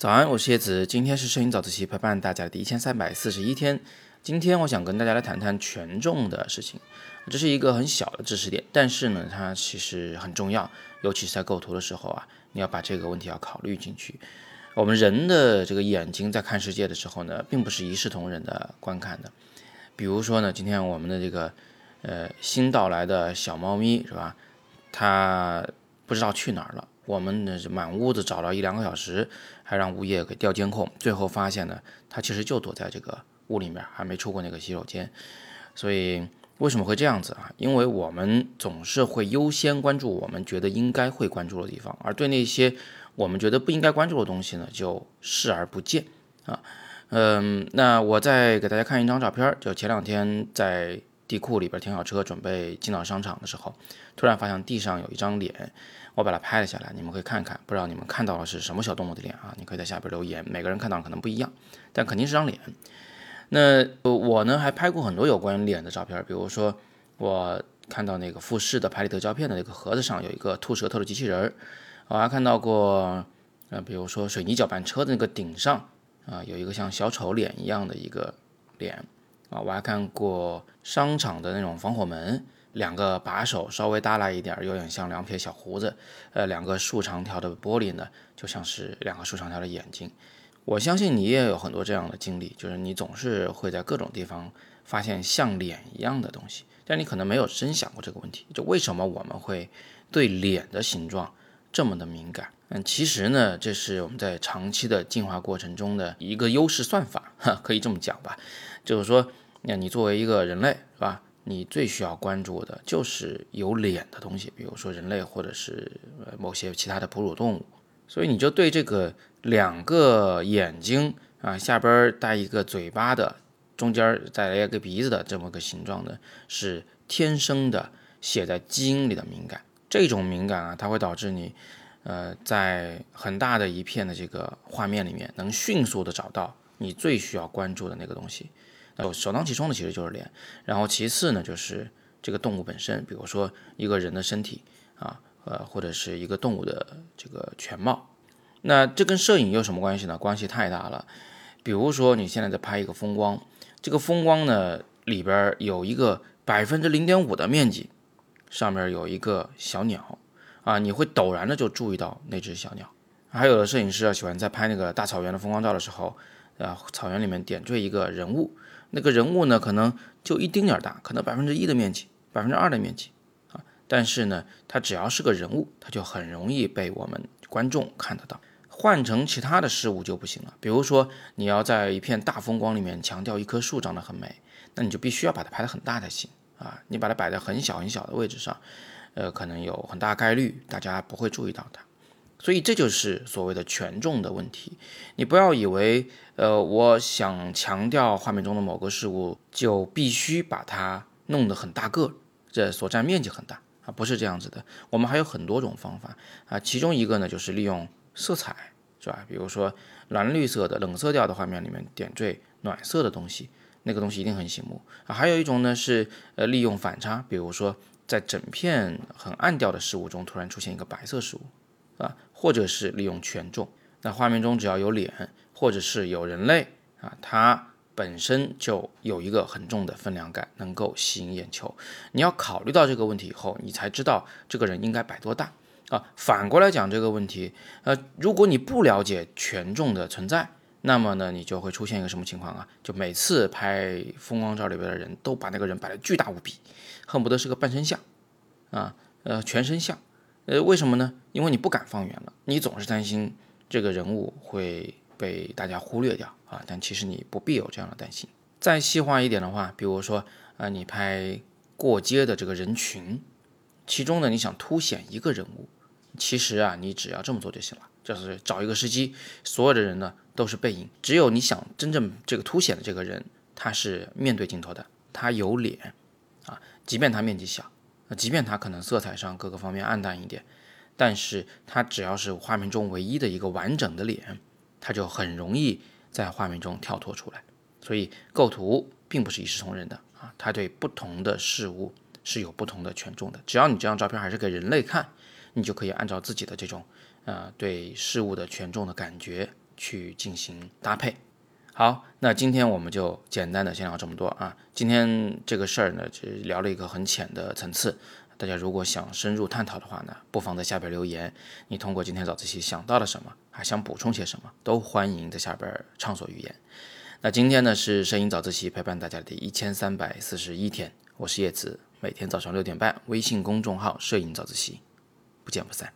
早安，我是叶子，今天是摄影早自习陪伴大家的第一千三百四十一天。今天我想跟大家来谈谈权重的事情，这是一个很小的知识点，但是呢，它其实很重要，尤其是在构图的时候啊，你要把这个问题要考虑进去。我们人的这个眼睛在看世界的时候呢，并不是一视同仁的观看的。比如说呢，今天我们的这个呃新到来的小猫咪是吧？它不知道去哪儿了。我们呢是满屋子找了一两个小时，还让物业给调监控，最后发现呢，他其实就躲在这个屋里面，还没出过那个洗手间。所以为什么会这样子啊？因为我们总是会优先关注我们觉得应该会关注的地方，而对那些我们觉得不应该关注的东西呢，就视而不见啊。嗯，那我再给大家看一张照片，就前两天在地库里边停好车，准备进到商场的时候，突然发现地上有一张脸。我把它拍了下来，你们可以看看，不知道你们看到的是什么小动物的脸啊？你可以在下边留言，每个人看到可能不一样，但肯定是张脸。那我呢还拍过很多有关脸的照片，比如说我看到那个富士的拍立得胶片的那个盒子上有一个吐舌头的机器人，我还看到过，呃，比如说水泥搅拌车的那个顶上啊有一个像小丑脸一样的一个脸啊，我还看过商场的那种防火门。两个把手稍微耷拉一点，有点像两撇小胡子。呃，两个竖长条的玻璃呢，就像是两个竖长条的眼睛。我相信你也有很多这样的经历，就是你总是会在各种地方发现像脸一样的东西，但你可能没有深想过这个问题，就为什么我们会对脸的形状这么的敏感？嗯，其实呢，这是我们在长期的进化过程中的一个优势算法，哈，可以这么讲吧。就是说，那你作为一个人类，是吧？你最需要关注的就是有脸的东西，比如说人类或者是呃某些其他的哺乳动物，所以你就对这个两个眼睛啊下边带一个嘴巴的，中间再来一个鼻子的这么个形状呢，是天生的写在基因里的敏感。这种敏感啊，它会导致你呃在很大的一片的这个画面里面，能迅速的找到你最需要关注的那个东西。首当其冲的其实就是脸，然后其次呢就是这个动物本身，比如说一个人的身体啊，呃或者是一个动物的这个全貌。那这跟摄影有什么关系呢？关系太大了。比如说你现在在拍一个风光，这个风光呢里边有一个百分之零点五的面积，上面有一个小鸟啊，你会陡然的就注意到那只小鸟。还有的摄影师啊喜欢在拍那个大草原的风光照的时候，啊草原里面点缀一个人物。那个人物呢，可能就一丁点儿大，可能百分之一的面积，百分之二的面积啊。但是呢，他只要是个人物，他就很容易被我们观众看得到。换成其他的事物就不行了。比如说，你要在一片大风光里面强调一棵树长得很美，那你就必须要把它拍得很大才行啊。你把它摆在很小很小的位置上，呃，可能有很大概率大家不会注意到它。所以这就是所谓的权重的问题。你不要以为，呃，我想强调画面中的某个事物，就必须把它弄得很大个，这所占面积很大啊，不是这样子的。我们还有很多种方法啊，其中一个呢就是利用色彩，是吧？比如说蓝绿色的冷色调的画面里面点缀暖色的东西，那个东西一定很醒目啊。还有一种呢是呃利用反差，比如说在整片很暗调的事物中突然出现一个白色事物。啊，或者是利用权重，那画面中只要有脸，或者是有人类啊，它本身就有一个很重的分量感，能够吸引眼球。你要考虑到这个问题以后，你才知道这个人应该摆多大啊。反过来讲这个问题，呃，如果你不了解权重的存在，那么呢，你就会出现一个什么情况啊？就每次拍风光照里边的人都把那个人摆得巨大无比，恨不得是个半身像啊，呃，全身像。呃，为什么呢？因为你不敢放远了，你总是担心这个人物会被大家忽略掉啊。但其实你不必有这样的担心。再细化一点的话，比如说啊，你拍过街的这个人群，其中呢你想凸显一个人物，其实啊你只要这么做就行了，就是找一个时机，所有的人呢都是背影，只有你想真正这个凸显的这个人，他是面对镜头的，他有脸啊，即便他面积小。即便它可能色彩上各个方面暗淡一点，但是它只要是画面中唯一的一个完整的脸，它就很容易在画面中跳脱出来。所以构图并不是一视同仁的啊，它对不同的事物是有不同的权重的。只要你这张照片还是给人类看，你就可以按照自己的这种呃对事物的权重的感觉去进行搭配。好，那今天我们就简单的先聊这么多啊。今天这个事儿呢，只聊了一个很浅的层次。大家如果想深入探讨的话呢，不妨在下边留言。你通过今天早自习想到了什么，还想补充些什么，都欢迎在下边畅所欲言。那今天呢是摄影早自习陪伴大家的一千三百四十一天，我是叶子，每天早上六点半，微信公众号摄影早自习，不见不散。